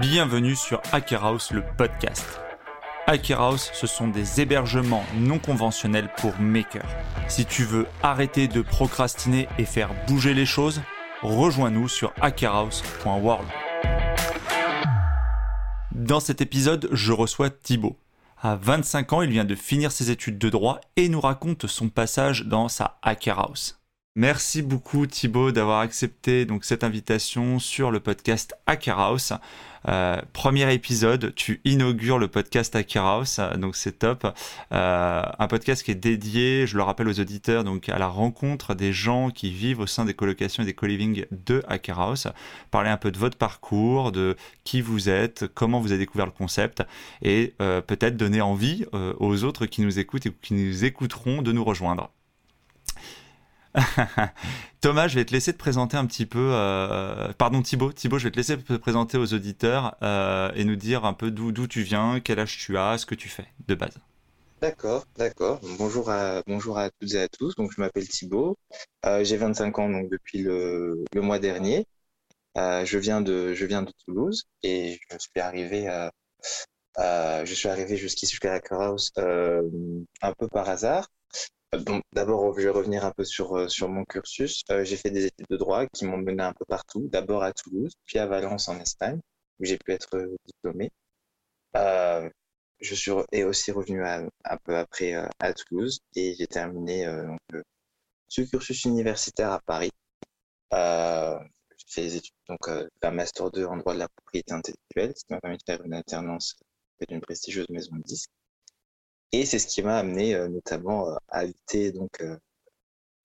Bienvenue sur Hacker House, le podcast. Hacker House, ce sont des hébergements non conventionnels pour makers. Si tu veux arrêter de procrastiner et faire bouger les choses, rejoins-nous sur hackerhouse.world. Dans cet épisode, je reçois Thibaut. À 25 ans, il vient de finir ses études de droit et nous raconte son passage dans sa Hacker House. Merci beaucoup Thibaut d'avoir accepté donc cette invitation sur le podcast Hacker House. Euh, premier épisode, tu inaugures le podcast Hacker House, donc c'est top. Euh, un podcast qui est dédié, je le rappelle aux auditeurs, donc à la rencontre des gens qui vivent au sein des colocations et des co-living de Hacker House. Parler un peu de votre parcours, de qui vous êtes, comment vous avez découvert le concept, et euh, peut-être donner envie aux autres qui nous écoutent et qui nous écouteront de nous rejoindre. Thomas, je vais te laisser te présenter un petit peu. Euh, pardon, Thibaut. Thibaut, je vais te laisser te présenter aux auditeurs euh, et nous dire un peu d'où tu viens, quel âge tu as, ce que tu fais de base. D'accord, d'accord. Bonjour à, toutes et à tous. Donc, je m'appelle Thibaut. Euh, j'ai 25 ans donc, depuis le, mois dernier. je, viens de, Toulouse et je suis arrivé, arrivé jusqu'ici, jusqu'à la un peu par hasard. D'abord, je vais revenir un peu sur, euh, sur mon cursus. Euh, j'ai fait des études de droit qui m'ont mené un peu partout. D'abord à Toulouse, puis à Valence en Espagne, où j'ai pu être euh, diplômé. je suis et aussi revenu un peu après à Toulouse et j'ai terminé donc, ce cursus universitaire à Paris. j'ai fait des études, donc un master 2 en droit de la propriété intellectuelle, ce qui m'a permis de faire une alternance d'une prestigieuse maison de disques. Et c'est ce qui m'a amené euh, notamment euh, à habiter donc,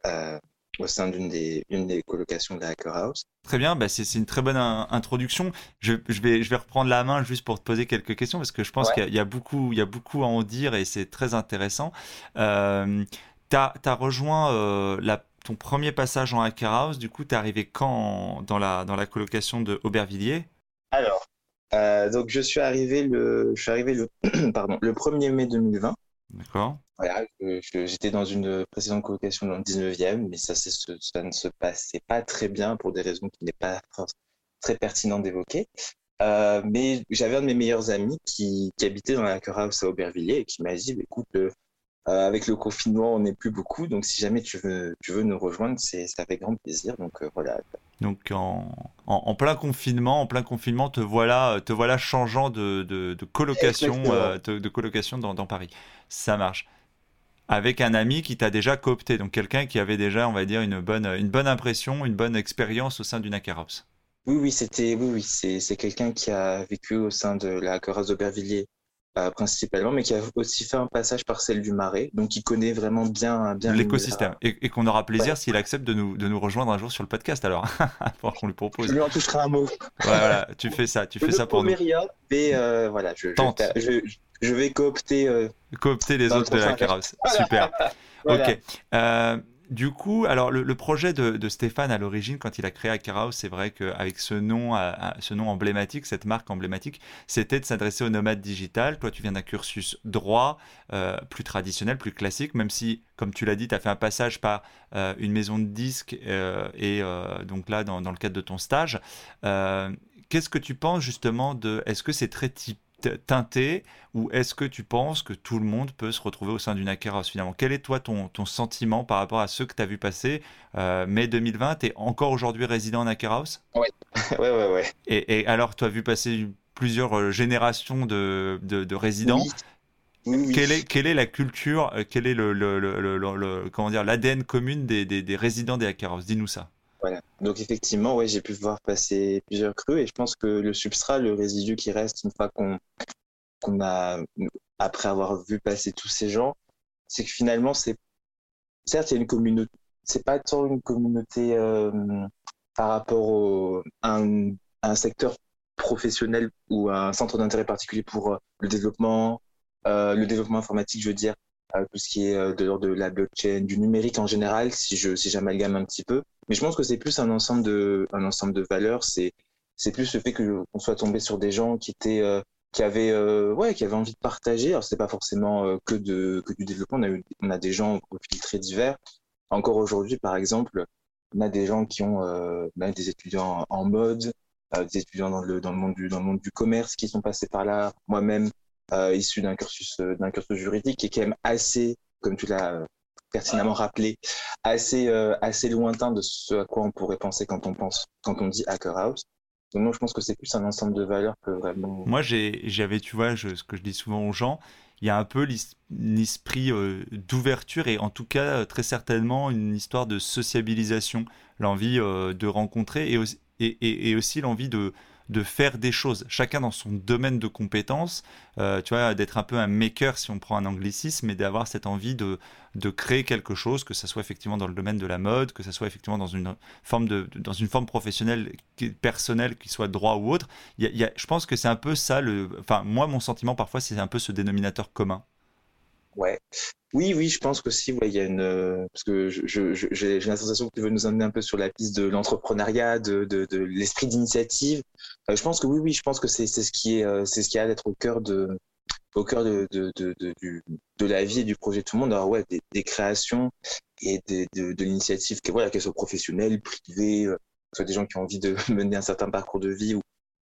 euh, au sein d'une des, des colocations de la Hacker House. Très bien, bah c'est une très bonne introduction. Je, je, vais, je vais reprendre la main juste pour te poser quelques questions parce que je pense qu'il y, a beaucoup, il y a beaucoup à en dire et c'est très intéressant. Euh, tu as, as, rejoint la, ton premier passage en Hacker House, du coup, tu es arrivé quand dans, la, dans la colocation de Aubervilliers? Alors, euh, donc je suis arrivé le, je suis arrivé le, pardon, le 1er mai 2020. D'accord. Voilà, j'étais dans une précédente colocation dans le 19e, mais ça, ça ne se passait pas très bien pour des raisons qui n'est pas très pertinent d'évoquer. Euh, mais j'avais un de mes meilleurs amis qui, qui habitait dans la House à Aubervilliers et qui m'a dit, bah, écoute, euh, avec le confinement, on n'est plus beaucoup, donc si jamais tu veux, tu veux nous rejoindre, c'est ça fait grand plaisir. Donc voilà, donc en, plein confinement, en plein confinement, te voilà, te voilà changeant de, colocation, euh, de, colocation dans, Paris. Ça marche. Avec un ami qui t'a déjà coopté, donc quelqu'un qui avait déjà, on va dire, une bonne, une bonne impression, une bonne expérience au sein du Nakarops. Oui, oui, c'était, oui, oui, c'est quelqu'un qui a vécu au sein de la Hacker d'Aubervilliers euh, principalement, mais qui a aussi fait un passage par celle du Marais, donc qui connaît vraiment bien, bien l'écosystème. Et, qu'on aura plaisir s'il accepte de nous, de nous rejoindre un jour sur le podcast, alors, pour qu'on lui propose. Je lui en toucherai un mot. voilà, tu fais ça, tu fais ça pour nous. Rien, mais euh, voilà, je, je, je, vais coopter. Euh, coopter les autres de la carrosse. Super. Ok. Du coup, alors le, projet de, Stéphane à l'origine, quand il a créé Akara c'est vrai qu'avec ce nom, ce nom emblématique, cette marque emblématique, c'était de s'adresser aux nomades digital. Toi, tu viens d'un cursus droit, euh, plus traditionnel, plus classique, même si, comme tu l'as dit, tu as fait un passage par euh, une maison de disques euh, et donc là, dans, le cadre de ton stage. Qu'est-ce que tu penses justement de. Est-ce que c'est très type teinté ou est-ce que tu penses que tout le monde peut se retrouver au sein d'une Akeros finalement? Quel est toi ton, ton, sentiment par rapport à ceux que tu as vu passer euh, mai 2020 Tu es encore aujourd'hui résident en Akeros Oui, ouais, ouais. Et, alors, tu as vu passer plusieurs euh, générations de, de, résidents Quelle, est, quelle est la culture, euh, quel est le, le, le, comment dire l'ADN commune des, des, des résidents des Akeros Dis-nous ça. Donc effectivement, ouais, j'ai pu voir passer plusieurs crues et je pense que le substrat, le résidu qui reste une fois qu'on a, après avoir vu passer tous ces gens, c'est que finalement, c'est certes, il y a une communauté, c'est pas tant une communauté euh, par rapport à, un, secteur professionnel ou un centre d'intérêt particulier pour euh, le développement, euh, le développement informatique, je veux dire, tout ce qui est de l'ordre de la blockchain, du numérique en général, si je si j'amalgame un petit peu. Mais je pense que c'est plus un ensemble de, valeurs. C'est, plus le fait qu'on soit tombé sur des gens qui euh, euh, avaient envie de partager. Alors c'est pas forcément euh, que du développement. On a des gens au profils très divers. Encore aujourd'hui, par exemple, on a des gens qui ont, des étudiants en mode, des étudiants dans le, dans, le monde du, dans le monde du commerce qui sont passés par là, moi-même, issu d'un cursus, d'un cursus juridique qui est quand même assez, comme tu l'as pertinemment rappelé, assez, assez lointain de ce à quoi on pourrait penser quand on pense, quand on dit Hacker House. Donc, moi, je pense que c'est plus un ensemble de valeurs que vraiment. Moi, j'avais, tu vois, ce que je dis souvent aux gens, il y a un peu l'esprit euh, d'ouverture et en tout cas euh, très certainement une histoire de sociabilisation, l'envie euh, de rencontrer et, et, et aussi l'envie de, de faire des choses, chacun dans son domaine de compétences, euh, tu vois, d'être un peu un maker si on prend un anglicisme, mais d'avoir cette envie de, de créer quelque chose, que ce soit effectivement dans le domaine de la mode, que ce soit effectivement dans une forme, de, dans une forme professionnelle, personnelle, qui soit droit ou autre. Y a, je pense que c'est un peu ça, le, enfin moi mon sentiment parfois c'est un peu ce dénominateur commun. Ouais. Oui, oui, je pense que si, ouais, il y a une, euh, parce que j'ai je, j'ai la sensation que tu veux nous emmener un peu sur la piste de l'entrepreneuriat, de, de, de l'esprit d'initiative. Euh, je pense que oui, oui, je pense que c'est ce qui est, euh, c'est ce qui a d'être au cœur de, au cœur de, de, de, de, de, la vie et du projet de tout le monde. Alors ouais, des, des créations et des, de, l'initiative, voilà, qu'elle soit professionnelle, privée, que ce soit des gens qui ont envie de mener un certain parcours de vie ou,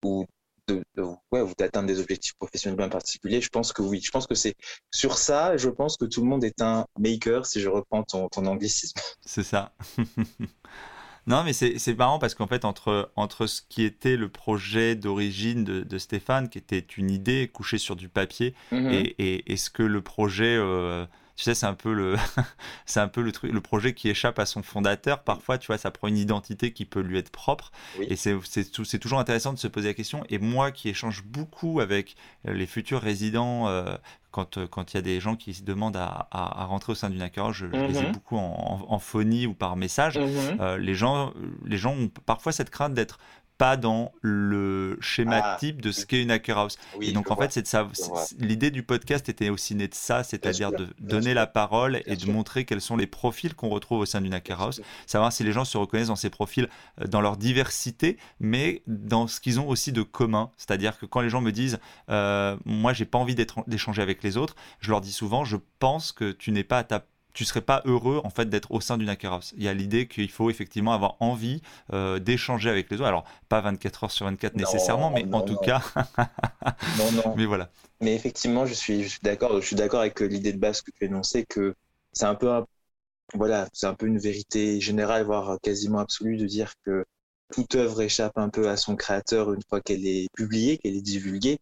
ou de, ouais, ou d'atteindre des objectifs professionnels bien particuliers, je pense que oui. Je pense que c'est sur ça, je pense que tout le monde est un maker, si je reprends ton, ton anglicisme. C'est ça. non, mais c'est marrant parce qu'en fait, entre, entre ce qui était le projet d'origine de, de, Stéphane, qui était une idée couchée sur du papier, mm-hmm. et, et, et, ce que le projet... Euh, tu sais, c'est un peu le, c'est un peu le truc, le projet qui échappe à son fondateur. Parfois, tu vois, ça prend une identité qui peut lui être propre. Et c'est, c'est, toujours intéressant de se poser la question. Et moi, qui échange beaucoup avec les futurs résidents, euh, quand quand il y a des gens qui se demandent à, à, rentrer au sein d'une hacker, je, les ai mhm. beaucoup en, en, phonie ou par message. Mhm. Euh, les gens, les gens ont parfois cette crainte d'être pas dans le schéma ah, type de ce qu'est une hacker house. et donc en fait, c'est ça. L'idée du podcast était aussi née de ça, c'est-à-dire de donner la parole et de montrer quels sont les profils qu'on retrouve au sein d'une hacker house, savoir si les gens se reconnaissent dans ces profils, euh, dans leur diversité, mais dans ce qu'ils ont aussi de commun. C'est-à-dire que quand les gens me disent, euh, moi, j'ai pas envie d'échanger avec les autres, je leur dis souvent, je pense que tu n'es pas à ta tu serais pas heureux en fait d'être au sein d'une hacker house. Il y a l'idée qu'il faut effectivement avoir envie euh, d'échanger avec les autres. Alors pas 24 heures sur 24 nécessairement, mais en tout cas. non, non. Mais voilà. Mais effectivement, je suis, je suis d'accord. Je suis d'accord avec euh, l'idée de base que tu énonçais que c'est un peu, voilà, c'est un peu une vérité générale, voire quasiment absolue, de dire que toute œuvre échappe un peu à son créateur une fois qu'elle est publiée, qu'elle est divulguée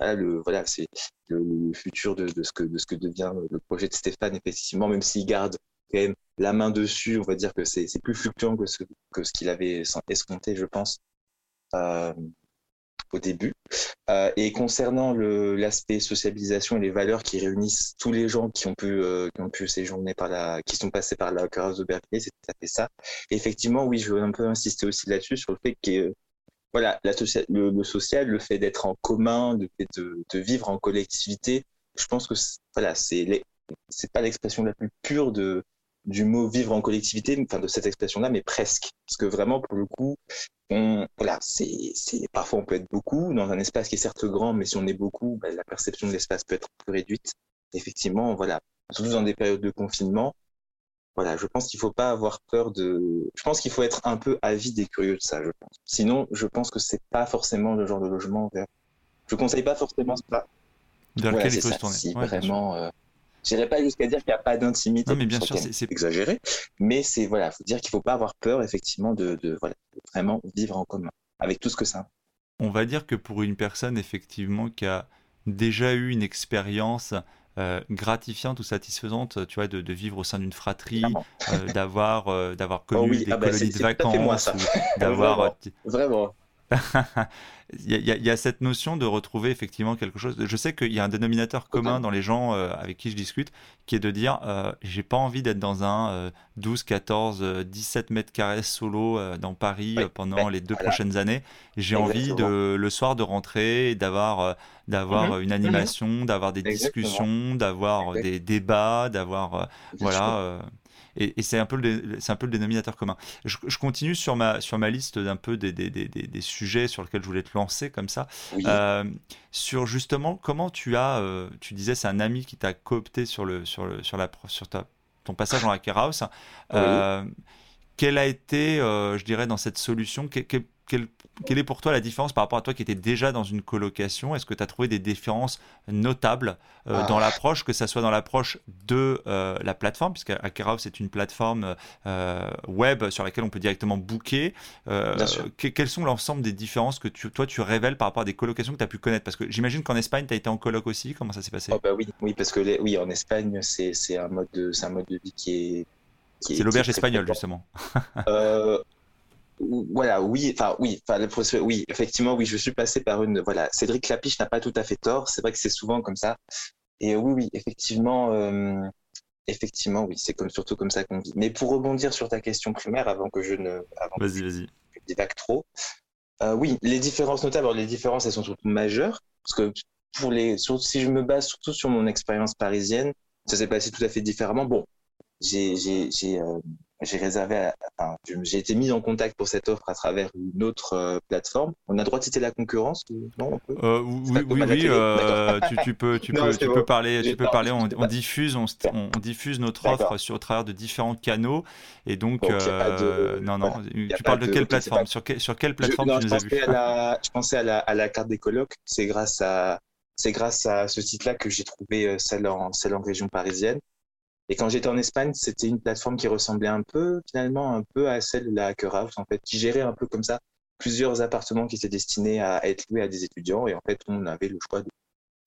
le, voilà, c'est le, futur de, ce que, de ce que devient le projet de Stéphane, effectivement, même s'il garde quand même la main dessus, on va dire que c'est plus fluctuant que ce, que ce qu'il avait escompté, je pense, euh, au début. Euh, et concernant l'aspect sociabilisation et les valeurs qui réunissent tous les gens qui ont pu, euh, qui ont pu séjourner par la, qui sont passés par la carrière de Berkeley, c'est tout à fait ça. effectivement, oui, je veux un peu insister aussi là-dessus, sur le fait que voilà, le, social, le fait d'être en commun, le fait de, vivre en collectivité, je pense que voilà, c'est pas l'expression la plus pure du mot vivre en collectivité, enfin de cette expression-là, mais presque, parce que vraiment pour le coup, on, voilà, c'est parfois on peut être beaucoup dans un espace qui est certes grand, mais si on est beaucoup, ben, la perception de l'espace peut être plus réduite. Effectivement, voilà, surtout dans des périodes de confinement, voilà, je pense qu'il faut pas avoir peur de. Je pense qu'il faut être un peu avide et curieux de ça, je pense. Sinon, je pense que c'est pas forcément le genre de logement vers. Je conseille pas forcément ça. Vers lequel il faut se tourner. Si vraiment. Euh... J'irai pas jusqu'à dire qu'il n'y a pas d'intimité. Non, mais bien sûr, c'est exagéré. Mais c'est voilà, faut dire qu'il faut pas avoir peur effectivement de, de, voilà, de vraiment vivre en commun avec tout ce que ça. On va dire que pour une personne effectivement qui a déjà eu une expérience gratifiante ou satisfaisante, tu vois, de, de vivre au sein d'une fratrie, euh, d'avoir euh, d'avoir oh connu des ah bah, colonies de vacances, d'avoir vraiment. il, y a, il, y a, cette notion de retrouver effectivement quelque chose. Je sais qu'il y a un dénominateur commun dans les gens euh, avec qui je discute, qui est de dire euh, j'ai pas envie d'être dans un 12, 14, 17 mètres carrés solo euh, dans Paris pendant les deux prochaines années. J'ai envie de le soir de rentrer, d'avoir d'avoir mhm. une animation, mhm. d'avoir des discussions, d'avoir des débats, d'avoir voilà et, c'est un, peu le, un peu le dénominateur commun. Je, continue sur ma, sur ma liste d'un peu des, des, des, des, sujets sur lesquels je voulais te lancer comme ça. Euh, sur justement comment tu as, euh, tu disais c'est un ami qui t'a coopté sur, le, sur, le, sur, la, sur ta, ton passage en Hacker House. Euh, quelle a été, je dirais, dans cette solution, quelle quelle est pour toi la différence par rapport à toi qui étais déjà dans une colocation? Est-ce que tu as trouvé des différences notables euh, dans ah. l'approche, que ce soit dans l'approche de euh, la plateforme, puisque House c'est une plateforme euh, web sur laquelle on peut directement booker. quelles sont l'ensemble des différences que toi tu révèles par rapport à des colocations que tu as pu connaître? Parce que j'imagine qu'en Espagne, tu as été en coloc aussi. Comment ça s'est passé? Oh, bah oui, oui, parce que oui, en Espagne, c'est un, mode de, un mode de vie qui est. C'est l'auberge espagnole, justement. Voilà, oui, enfin oui, enfin oui, effectivement, oui, je suis passé par une, voilà, Cédric Lapiche n'a pas tout à fait tort. C'est vrai que c'est souvent comme ça. Et oui, oui, effectivement, euh, effectivement, oui, c'est comme surtout comme ça qu'on vit. Mais pour rebondir sur ta question primaire, avant que je ne, vas-y, vas-y, divague trop, euh, oui, les différences notables, les différences, elles sont surtout majeures, parce que pour les, si je me base surtout sur mon expérience parisienne, ça s'est passé tout à fait différemment. Bon, j'ai, j'ai, euh, j'ai réservé, j'ai été mis en contact pour cette offre à travers une autre euh, plateforme. On a droit de citer la concurrence Non, euh, Oui, oui, oui euh, tu, peux, tu peux, tu peux parler, tu peux parler. On, diffuse, on, diffuse notre offre sur au travers de différents canaux, et donc, non, non. tu parles de, quelle plateforme? Sur, sur quelle plateforme tu nous as vu Je pensais à la, à la carte des colocs. C'est grâce à, c'est grâce à ce site-là que j'ai trouvé celle en, celle en région parisienne. Et quand j'étais en Espagne, c'était une plateforme qui ressemblait un peu, finalement, un peu à celle de la Hacker en fait, qui gérait un peu comme ça plusieurs appartements qui étaient destinés à être loués à des étudiants. Et en fait, on avait le choix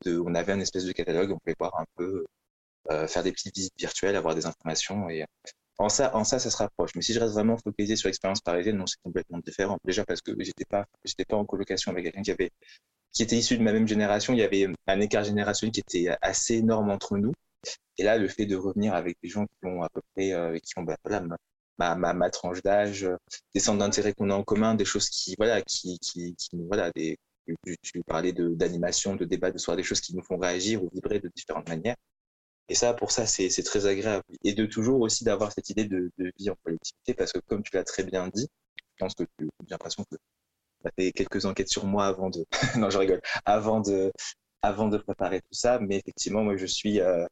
de, on avait un espèce de catalogue, on pouvait voir un peu, euh, faire des petites visites virtuelles, avoir des informations. Et en ça, en ça, ça se rapproche. Mais si je reste vraiment focalisé sur l'expérience parisienne, non, c'est complètement différent. Déjà parce que j'étais pas, j'étais pas en colocation avec quelqu'un qui avait, qui était issu de ma même génération. Il y avait un écart générationnel qui était assez énorme entre nous. Et là, le fait de revenir avec des gens qui ont à peu près, euh, qui ont bah, ma, ma, tranche d'âge, euh, des centres d'intérêt qu'on a en commun, des choses qui, voilà, qui, qui, qui voilà, tu parlais d'animation, de, de débat, de soir, des choses qui nous font réagir ou vibrer de différentes manières. Et ça, pour ça, c'est très agréable. Et de toujours aussi d'avoir cette idée de, de, vie en collectivité, parce que comme tu l'as très bien dit, je pense que j'ai l'impression que tu as fait quelques enquêtes sur moi avant de, non, je rigole, avant de, avant de préparer tout ça. Mais effectivement, moi, je suis, euh,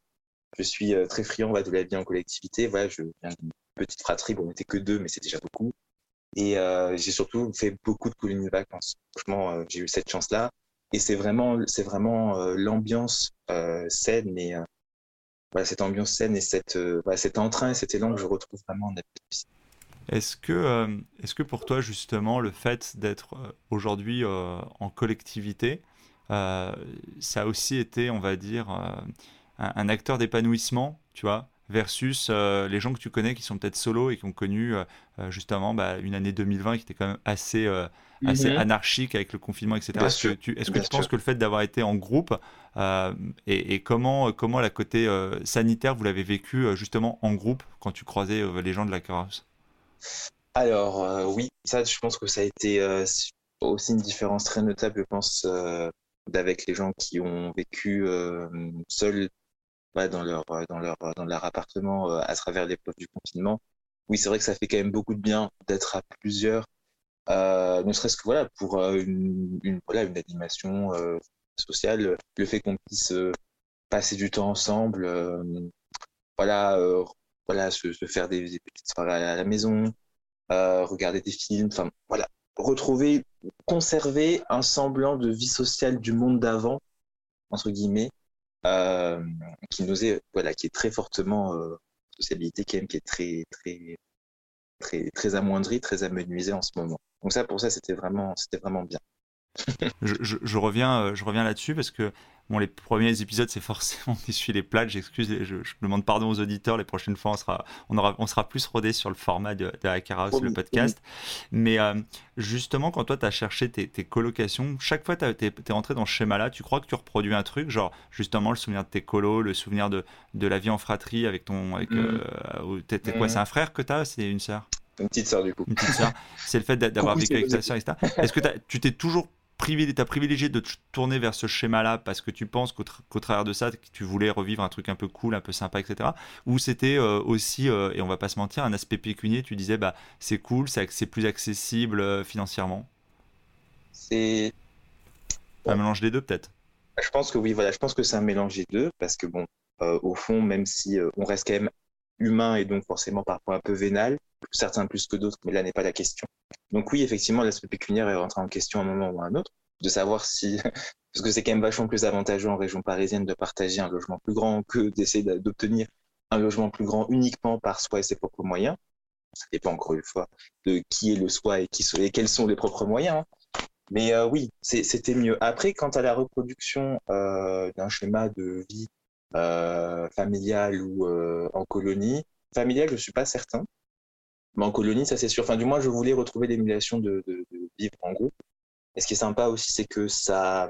je suis euh, très friand de la vie en collectivité. Voilà, je viens d'une petite fratrie. Bon, on n'était que deux, mais c'est déjà beaucoup. Et euh, j'ai surtout fait beaucoup de colonies de vacances. Franchement, euh, j'ai eu cette chance-là. Et c'est vraiment, c'est vraiment l'ambiance saine et cette ambiance saine et cette, cet entrain et cet élan que je retrouve vraiment en Est-ce que, est-ce que pour toi, justement, le fait d'être aujourd'hui en collectivité, ça a aussi été, on va dire, un, acteur d'épanouissement, tu vois, versus euh, les gens que tu connais qui sont peut-être solo et qui ont connu euh, euh, justement bah, une année 2020 qui était quand même assez, assez mhm. anarchique avec le confinement, etc. Est-ce que tu, est-ce que tu penses que le fait d'avoir été en groupe et, comment, comment la côté sanitaire vous l'avez vécu justement en groupe quand tu croisais les gens de la House Alors oui, ça je pense que ça a été aussi une différence très notable, je pense, d'avec les gens qui ont vécu seuls dans leur dans leur dans leur appartement euh, à travers l'épreuve du confinement. Oui, c'est vrai que ça fait quand même beaucoup de bien d'être à plusieurs, euh, ne serait-ce que voilà pour euh, une, voilà une animation sociale, le fait qu'on puisse passer du temps ensemble, voilà voilà se, faire des, petites soirées à la maison, regarder des films, enfin voilà retrouver, conserver un semblant de vie sociale du monde d'avant entre guillemets euh, qui nous est voilà qui est très fortement euh, sociabilité qui est très très très très amoindrie, très amenuisée en ce moment. Donc ça pour ça c'était vraiment c'était vraiment bien. je, je, je, reviens, euh, je reviens là-dessus parce que Bon, les premiers épisodes, c'est forcément essuie les plates. J'excuse, je, demande pardon aux auditeurs. Les prochaines fois, on sera, on aura, on sera plus rodé sur le format de, de Hacker House, le podcast. Mais euh, justement, quand toi, tu as cherché tes, colocations, chaque fois, tu es, rentré dans ce schéma-là. Tu crois que tu reproduis un truc, genre justement le souvenir de tes colos, le souvenir de, de la vie en fratrie avec ton. Avec, mm. euh, quoi mm. C'est un frère que tu as C'est une sœur? Une petite sœur, du coup. Une petite sœur. c'est le fait d'avoir vécu avec ta sœur, etc. Est-ce que tu t'es toujours as privilégié de te tourner vers ce schéma-là parce que tu penses qu'au travers de ça, tu voulais revivre un truc un peu cool, un peu sympa, etc. Ou c'était euh, aussi, euh, et on va pas se mentir, un aspect pécunier, tu disais, bah, c'est cool, c'est plus accessible euh, financièrement? C'est. Un mélange des deux, peut-être Je pense que oui, voilà, je pense que c'est un mélange des deux parce que, bon, au fond, même si on reste quand même humain et donc forcément parfois un peu vénal, certains plus que d'autres, mais là n'est pas la question. Donc oui, effectivement, l'aspect pécuniaire est rentré en question à un moment ou à un autre, de savoir si, parce que c'est quand même vachement plus avantageux en région parisienne de partager un logement plus grand que d'essayer d'obtenir un logement plus grand uniquement par soi et ses propres moyens. Ça dépend encore une fois de qui est le soi et, quels sont les propres moyens. Hein. Mais euh, oui, c'était mieux. Après, quant à la reproduction euh, d'un schéma de vie euh, familiale ou en colonie, familiale, je suis pas certain. Mais en colonie, ça c'est sûr. Enfin, du moins, je voulais retrouver l'émulation de, vivre en groupe. Et ce qui est sympa aussi, c'est que ça,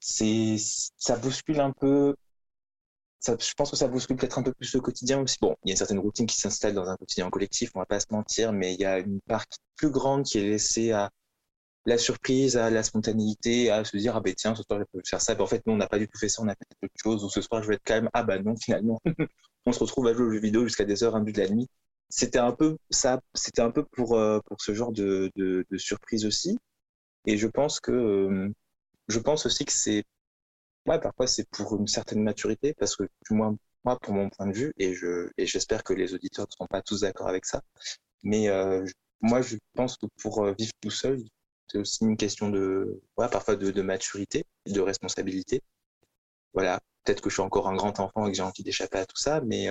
c'est, ça bouscule un peu. Je pense que ça bouscule peut-être un peu plus le quotidien aussi. Bon, il y a une certaine routine qui s'installe dans un quotidien collectif, on va pas se mentir, mais il y a une part plus grande qui est laissée à la surprise, à la spontanéité, à se dire ah ben tiens ce soir je peux faire ça. Ben, en fait nous on n'a pas du tout fait ça, on a fait autre chose. Ou ce soir je vais être calme. Ah bah non finalement on se retrouve à jouer aux jeux vidéo jusqu'à des heures un but de la nuit. C'était un peu ça, c'était un peu pour euh, pour ce genre de, de, surprise aussi. Et je pense que euh, je pense aussi que c'est ouais parfois c'est pour une certaine maturité parce que du moins moi pour mon point de vue et je et j'espère que les auditeurs ne sont pas tous d'accord avec ça. Mais euh, moi je pense que pour vivre tout seul c'est aussi une question de, voilà, parfois de, de maturité, de responsabilité. Voilà, peut-être que je suis encore un grand enfant et que j'ai envie d'échapper à tout ça, mais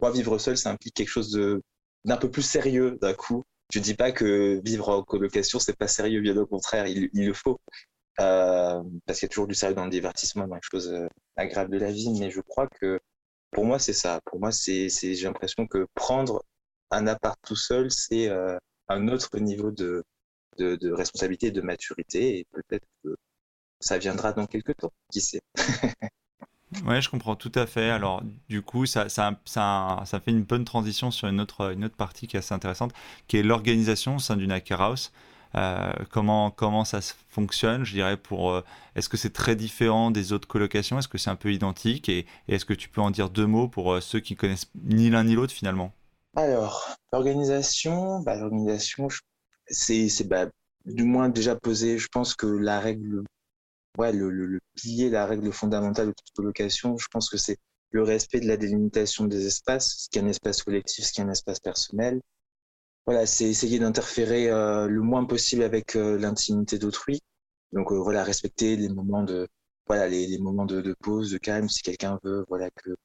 moi, vivre seul, ça implique quelque chose de, d'un peu plus sérieux d'un coup. Je dis pas que vivre en colocation, c'est pas sérieux, bien au contraire, il, le faut. Euh, parce qu'il y a toujours du sérieux dans le divertissement, dans les choses euh, agréables de la vie, mais je crois que pour moi, c'est ça. Pour moi, j'ai l'impression que prendre un appart tout seul, c'est euh, un autre niveau de, de, responsabilité et de maturité. Et peut-être que ça viendra dans quelques temps, qui sait. Ouais, je comprends tout à fait. Alors, du coup, ça, ça, ça, fait une bonne transition sur une autre, une autre partie qui est assez intéressante, qui est l'organisation au sein d'une hacker house. Euh, comment, comment ça fonctionne, je dirais, pour... Euh, est-ce que c'est très différent des autres colocations? Est-ce que c'est un peu identique? Et, est-ce que tu peux en dire deux mots pour euh, ceux qui connaissent ni l'un ni l'autre, finalement? Alors, l'organisation, bah, l'organisation, c'est bah, du moins déjà posé. Je pense que la règle, ouais, le, le, le pilier, la règle fondamentale de toute colocation, je pense que c'est le respect de la délimitation des espaces, ce qui est un espace collectif, ce qui est un espace personnel. Voilà, c'est essayer d'interférer euh, le moins possible avec euh, l'intimité d'autrui. Donc euh, voilà, respecter les moments de voilà les, les moments de, de, pause, de calme, si quelqu'un veut voilà que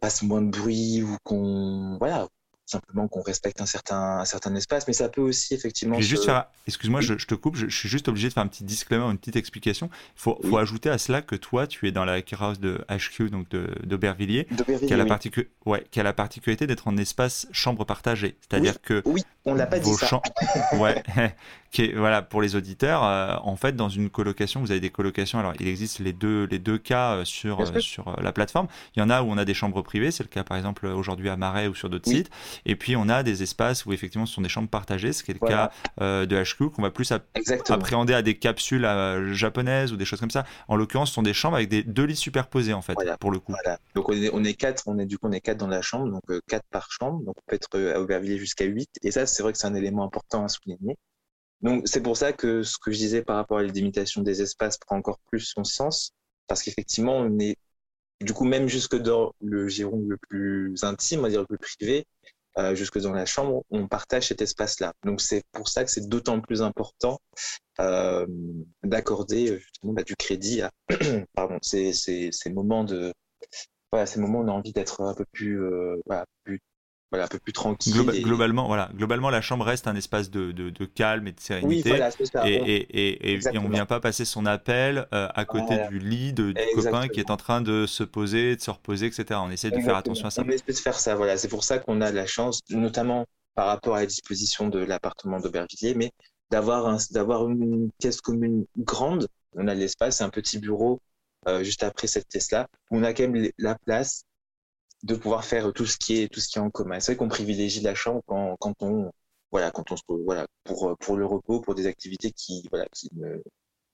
passe moins de bruit ou qu'on voilà simplement qu'on respecte un certain, un certain espace, mais ça peut aussi effectivement. juste Excuse-moi, je, te coupe, je, suis juste obligé de faire un petit disclaimer, une petite explication. Il faut, faut, ajouter à cela que toi, tu es dans la house de HQ, donc d'Aubervilliers, qui, a la ouais, qui a la particularité d'être en espace chambre partagée. C'est-à-dire que. Oui, on l'a pas dit ça. ouais, qui est, voilà, pour les auditeurs, euh, en fait, dans une colocation, vous avez des colocations. Alors, il existe les deux, les deux cas euh, sur, euh, sur la plateforme. Il y en a où on a des chambres privées, c'est le cas par exemple aujourd'hui à Marais ou sur d'autres sites. Et puis, on a des espaces où effectivement ce sont des chambres partagées, ce qui est le cas de HQ, qu'on va plus appréhender à des capsules japonaises ou des choses comme ça. En l'occurrence, ce sont des chambres avec des deux lits superposés, en fait, pour le coup. Donc, on est, on est quatre, on est du coup, on est quatre dans la chambre, donc quatre par chambre. Donc, on peut être à Aubervilliers jusqu'à 8. Et ça, c'est vrai que c'est un élément important à souligner. Donc c'est pour ça que ce que je disais par rapport à la délimitation des espaces prend encore plus son sens, parce qu'effectivement, on est du coup même jusque dans le giron le plus intime, on va dire le plus privé, euh, jusque dans la chambre, on partage cet espace-là. Donc c'est pour ça que c'est d'autant plus important euh, d'accorder justement bah, du crédit à ces, moments de voilà, ces moments où on a envie d'être un peu plus, euh, voilà, plus voilà, un peu plus tranquille. Globalement, voilà, globalement, la chambre reste un espace de, de, de calme et de sérénité. Et, et, et, et, on ne vient pas passer son appel euh, à côté du lit de, du copain qui est en train de se poser, de se reposer, etc. On essaie de faire attention à ça. On essaie de faire ça, voilà. C'est pour ça qu'on a la chance, notamment par rapport à la disposition de l'appartement d'Aubervilliers, mais d'avoir d'avoir une pièce commune grande. On a l'espace, un petit bureau euh, juste après cette pièce-là. On a quand même la place de pouvoir faire tout ce qui est tout ce qui est en commun. C'est vrai qu'on privilégie la chambre quand, quand on voilà quand on se voilà pour pour le repos, pour des activités qui voilà qui ne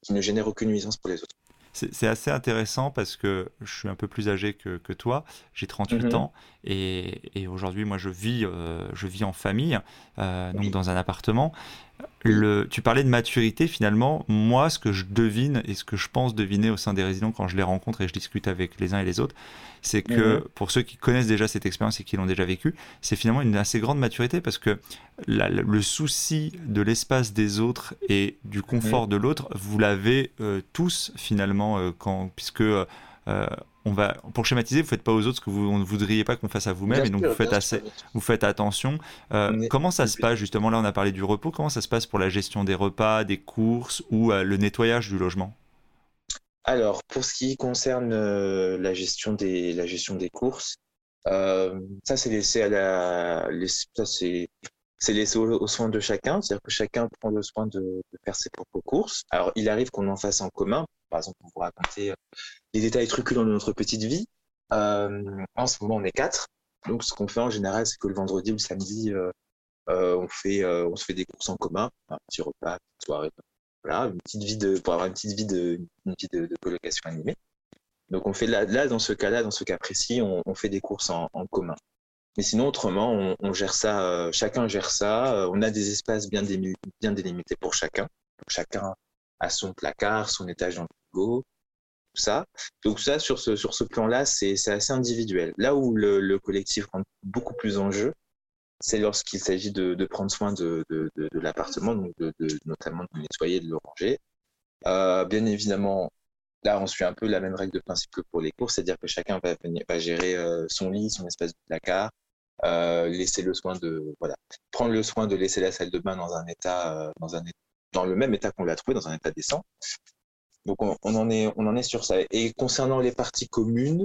qui ne génèrent aucune nuisance pour les autres. C'est assez intéressant parce que je suis un peu plus âgé que, que toi, j'ai 38 mm-hmm. ans et, et aujourd'hui moi je vis, euh, je vis en famille, euh, donc dans un appartement. Tu parlais de maturité, finalement. Moi, ce que je devine et ce que je pense deviner au sein des résidents quand je les rencontre et je discute avec les uns et les autres, c'est que mhm. pour ceux qui connaissent déjà cette expérience et qui l'ont déjà vécu, c'est finalement une assez grande maturité parce que le souci de l'espace des autres et du confort mhm. de l'autre, vous l'avez euh, tous finalement, euh, quand, puisque euh, on va, pour schématiser, vous faites pas aux autres ce que vous ne voudriez pas qu'on fasse à vous-même, et donc vous faites assez, vous faites attention. Euh, comment ça se passe justement Là, on a parlé du repos. Comment ça se passe pour la gestion des repas, des courses ou euh, le nettoyage du logement? Alors, pour ce qui concerne euh, la gestion des, la gestion des courses, ça c'est laissé à la, c'est c'est laissé au, soin de chacun, c'est-à-dire que chacun prend le soin de, de, faire ses propres courses. Alors, il arrive qu'on en fasse en commun. Par exemple, pour vous raconter les détails truculents de notre petite vie. Euh, en ce moment, on est quatre. Donc, ce qu'on fait en général, c'est que le vendredi ou le samedi, euh, euh, on fait, on se fait des courses en commun, un petit repas, une soirée, voilà, une petite vie de, pour avoir une petite vie de, une vie de, colocation animée. Donc, on fait là, là, dans ce cas-là, dans ce cas précis, on, fait des courses en, commun. Mais sinon, autrement, on, gère ça, chacun gère ça. on a des espaces bien, bien délimités pour chacun. chacun a son placard, son étage dans le frigo, ça. Donc ça, sur ce, sur ce plan-là, c'est assez individuel. Là où le, collectif rentre beaucoup plus en jeu, c'est lorsqu'il s'agit de, prendre soin de, de, l'appartement, donc notamment de nettoyer, de le ranger. Euh, bien évidemment, là, on suit un peu la même règle de principe que pour les cours, c'est-à-dire que chacun va, va gérer euh, son lit, son espace de placard, euh, laisser le soin de voilà, prendre le soin de laisser la salle de bain dans un état, dans un dans le même état qu'on l'a trouvé, dans un état décent. Donc on, en est, on en est sur ça. Et concernant les parties communes,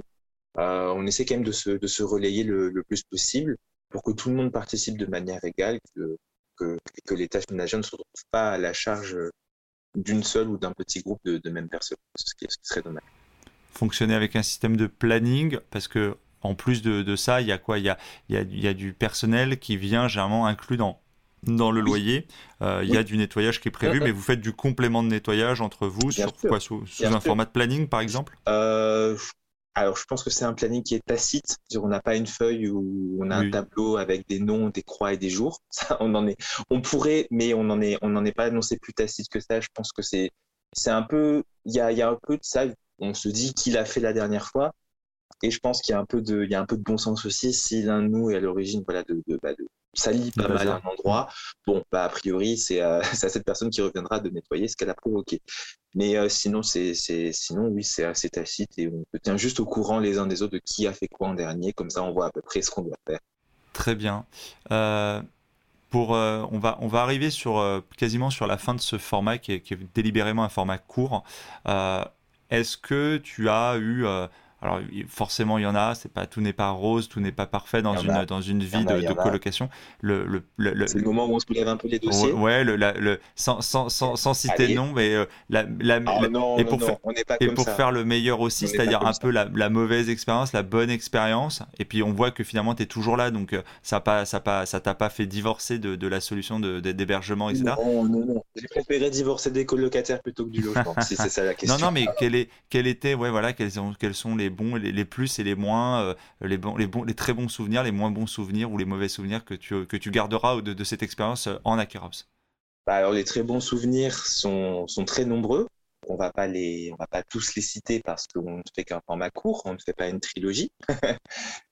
euh, on essaie quand même de se, de se relayer le, plus possible pour que tout le monde participe de manière égale, que, que, les tâches ménagères ne se retrouvent pas à la charge d'une seule ou d'un petit groupe de, de mêmes personnes, ce qui, serait dommage. Fonctionner avec un système de planning, parce que en plus de, de ça, il y a quoi? Il y a, il, y a, il y a du personnel qui vient généralement inclus dans dans le loyer. Euh, il y a du nettoyage qui est prévu, mais vous faites du complément de nettoyage entre vous sur quoi, sous, un format de planning, par exemple? Euh, Alors, je pense que c'est un planning qui est tacite. On n'a pas une feuille où on a un tableau avec des noms, des croix et des jours. Ça, on en est. On pourrait, mais on n'en est, on est pas annoncé plus tacite que ça. Je pense que c'est, c'est un peu. Il y a, y a un peu de ça. On se dit qu'il a fait la dernière fois. Et je pense qu'il y a un peu de, il y a un peu de bon sens aussi si l'un de nous est à l'origine, voilà, de, de, bah, de salit pas mal un endroit, bon, bah, a priori, euh, c'est à cette personne qui reviendra de nettoyer ce qu'elle a provoqué. Mais euh, sinon, c'est, sinon, oui, c'est assez tacite et on se tient juste au courant les uns des autres de qui a fait quoi en dernier. Comme ça, on voit à peu près ce qu'on doit faire. Très bien. Euh, pour, on, va, on va arriver sur, quasiment sur la fin de ce format qui est, qui est délibérément un format court. Est-ce que tu as eu alors forcément il y en a, c'est pas tout n'est pas rose, tout n'est pas parfait dans une dans une vie de, colocation. Le, le, le, c'est le moment où on se soulève un peu les dossiers. Ouais, le, le sans, sans, sans, sans citer de nom, mais euh, la, la, ah, non, et pour, faire, et pour faire le meilleur aussi, c'est-à-dire un peu la, la, mauvaise expérience, la bonne expérience, et puis on voit que finalement tu es toujours là, donc euh, ça pas ça pas ça t'a pas fait divorcer de, de la solution d'hébergement, etc. Non, non, non. J'ai préféré divorcer des colocataires plutôt que du logement, si c'est ça la question. Non, non, mais quel est était, ouais, voilà, quels sont quels sont les bons, les, plus et les moins, euh, les, très bons souvenirs, les moins bons souvenirs ou les mauvais souvenirs que tu, garderas de, cette expérience euh, en Akerops bah alors les très bons souvenirs sont, très nombreux. On va va pas tous les citer parce qu'on ne fait qu'un format court, on ne fait pas une trilogie.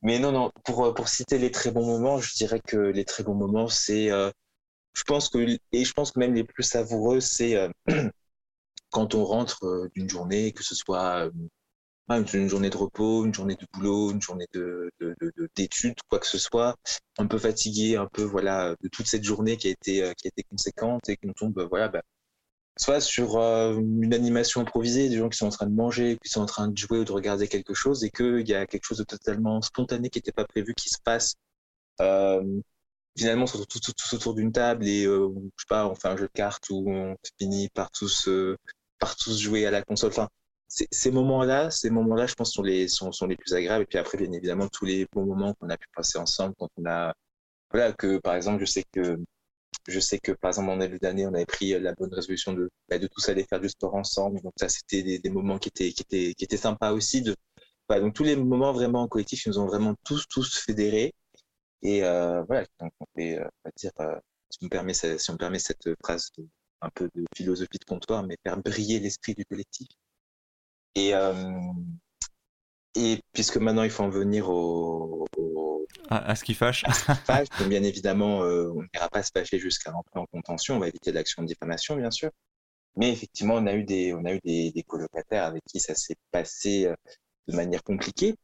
Mais non, non, pour, pour citer les très bons moments, je dirais que les très bons moments, c'est, euh, je pense que, et je pense que même les plus savoureux, c'est quand on rentre d'une journée, que ce soit une journée de repos, une journée de boulot, une journée de, d'études, quoi que ce soit, un peu fatigué, un peu voilà de toute cette journée qui a été euh, qui a été conséquente et qu'on tombe voilà bah, soit sur euh, une animation improvisée, des gens qui sont en train de manger, qui sont en train de jouer ou de regarder quelque chose et qu'il y a quelque chose de totalement spontané qui n'était pas prévu qui se passe. Euh, finalement, on tout, tous autour d'une table et je sais pas, on fait un jeu de cartes ou on finit par tous par tous jouer à la console. Enfin, ces moments-là, ces moments-là, je pense, sont les, plus agréables. Et puis après, bien évidemment, tous les bons moments qu'on a pu passer ensemble, quand on a, voilà, que par exemple, je sais que, je sais que par exemple, en début d'année, on avait pris la bonne résolution de, bah, de tous aller faire du sport ensemble. Donc ça, c'était des, moments qui étaient, qui étaient, qui étaient sympas aussi. Donc tous les moments vraiment collectifs nous ont vraiment tous, tous fédérés. Et euh, voilà, donc on fait, euh, on dire, euh, si on me permet cette phrase un peu de philosophie de comptoir, mais faire briller l'esprit du collectif. Et, et puisque maintenant il faut en venir au, à, ce qui fâche. bien évidemment, on n'ira pas se fâcher jusqu'à rentrer en contention, on va éviter l'action de diffamation, bien sûr. Mais effectivement, on a eu des, on a eu des, des colocataires avec qui ça s'est passé de manière compliquée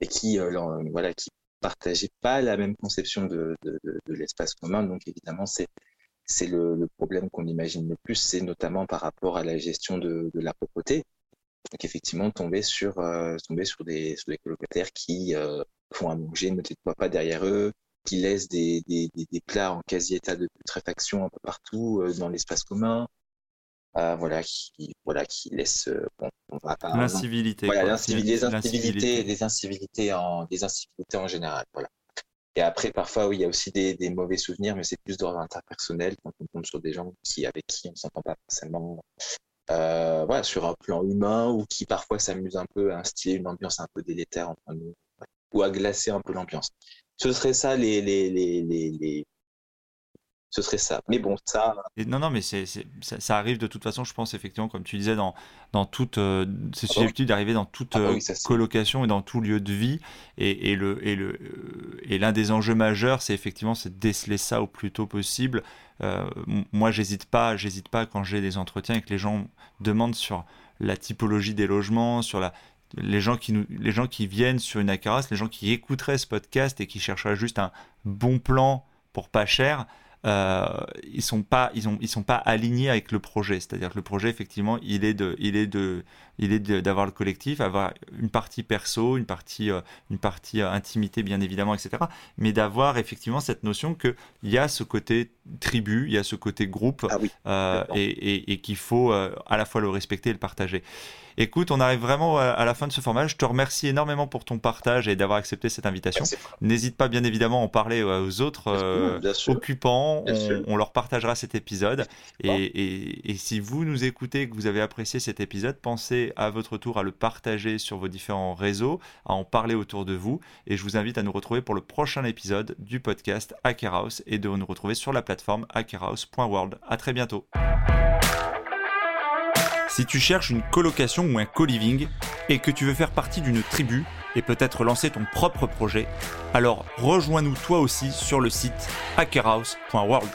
et qui, euh, voilà, qui partageaient pas la même conception de, de, de, l'espace commun. Donc évidemment, c'est c'est le, le, problème qu'on imagine le plus, c'est notamment par rapport à la gestion de, de la propreté. Donc effectivement, tomber sur euh, tomber sur des sur des colocataires qui euh, font à manger, ne nettoient pas derrière eux, qui laissent des, des, des, plats en quasi état de putréfaction un peu partout euh, dans l'espace commun, voilà, qui, voilà, qui laisse. Euh, l'incivilité. Voilà, les incivilités, des incivilités en, des incivilités en général. Voilà. Et après, parfois, oui, il y a aussi des, des mauvais souvenirs, mais c'est plus d'ordre interpersonnel quand on tombe sur des gens qui, avec qui on ne s'entend pas forcément. Euh, voilà, sur un plan humain ou qui parfois s'amusent un peu à instiller une ambiance un peu délétère entre nous ou à glacer un peu l'ambiance. Ce serait ça les, les, les, les, ce serait ça. Mais bon, ça. non, non, mais c'est, ça, arrive de toute façon, je pense, effectivement, comme tu disais, dans, dans toute. Euh, c'est ah susceptible d'arriver dans toute ah bah euh, colocation et dans tout lieu de vie. Et, et, le, et, le, euh, et l'un des enjeux majeurs, c'est effectivement c'est de déceler ça au plus tôt possible. moi, j'hésite pas, j'hésite pas quand j'ai des entretiens et que les gens demandent sur la typologie des logements, sur la, les gens qui nous, les gens qui viennent sur une Acaras, les gens qui écouteraient ce podcast et qui chercheraient juste un bon plan pour pas cher, euh, ils sont pas ils ont ils sont pas alignés avec le projet. C'est-à-dire que le projet effectivement il est de il est de il est d'avoir le collectif avoir une partie perso une partie euh, une partie euh, intimité bien évidemment etc mais d'avoir effectivement cette notion que il y a ce côté tribu il y a ce côté groupe ah et, et, et qu'il faut à la fois le respecter et le partager Écoute, on arrive vraiment à la fin de ce format. Je te remercie énormément pour ton partage et d'avoir accepté cette invitation. N'hésite pas bien évidemment à en parler euh, aux autres euh, occupants. On, leur partagera cet épisode. Et, si vous nous écoutez et que vous avez apprécié cet épisode, pensez à votre tour à le partager sur vos différents réseaux, à en parler autour de vous. Et je vous invite à nous retrouver pour le prochain épisode du podcast Hacker House et de nous retrouver sur la plateforme hackerhouse.world. À très bientôt. Si tu cherches une colocation ou un co-living et que tu veux faire partie d'une tribu et peut-être lancer ton propre projet, alors rejoins-nous toi aussi sur le site hackerhouse.world.